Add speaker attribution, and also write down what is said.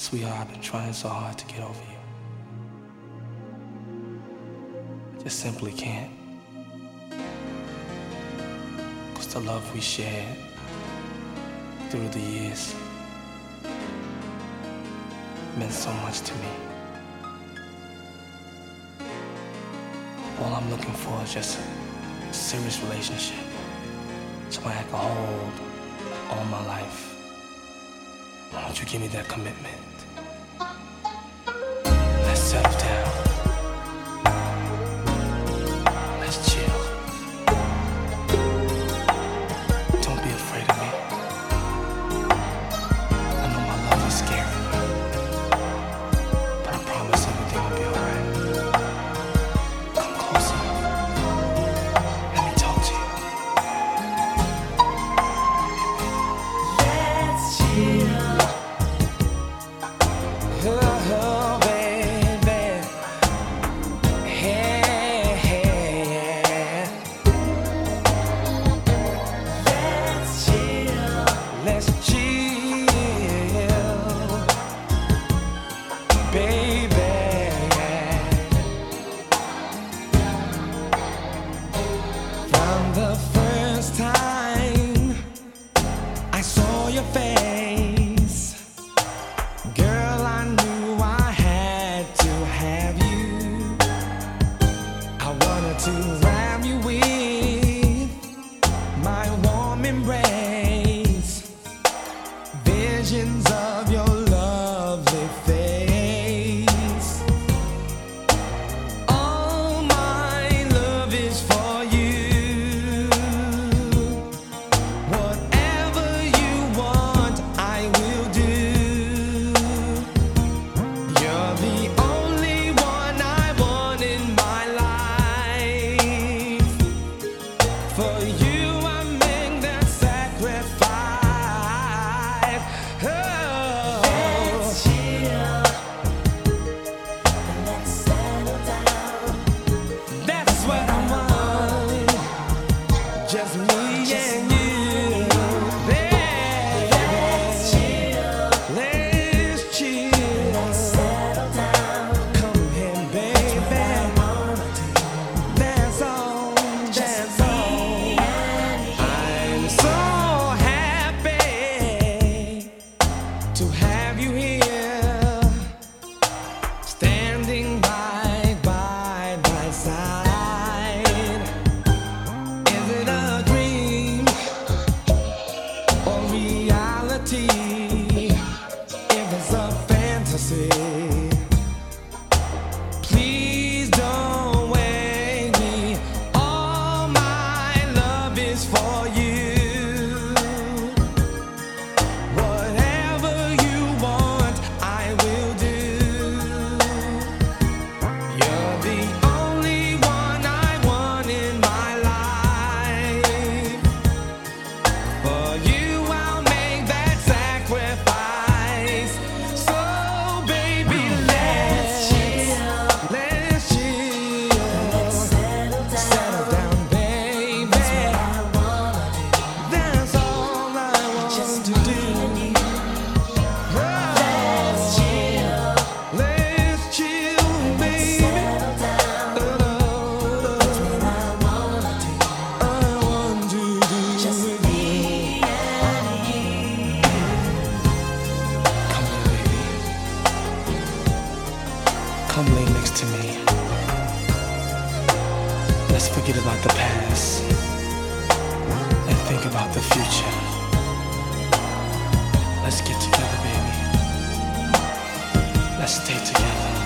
Speaker 1: Sweetheart, I've been trying so hard to get over you. I just simply can't. Cause the love we shared through the years meant so much to me. All I'm looking for is just a serious relationship. Someone I can hold all my life. Don't you give me that commitment? to reality. It was a fantasy. next to me. Let's forget about the past and think about the future. Let's get together, baby. Let's stay together.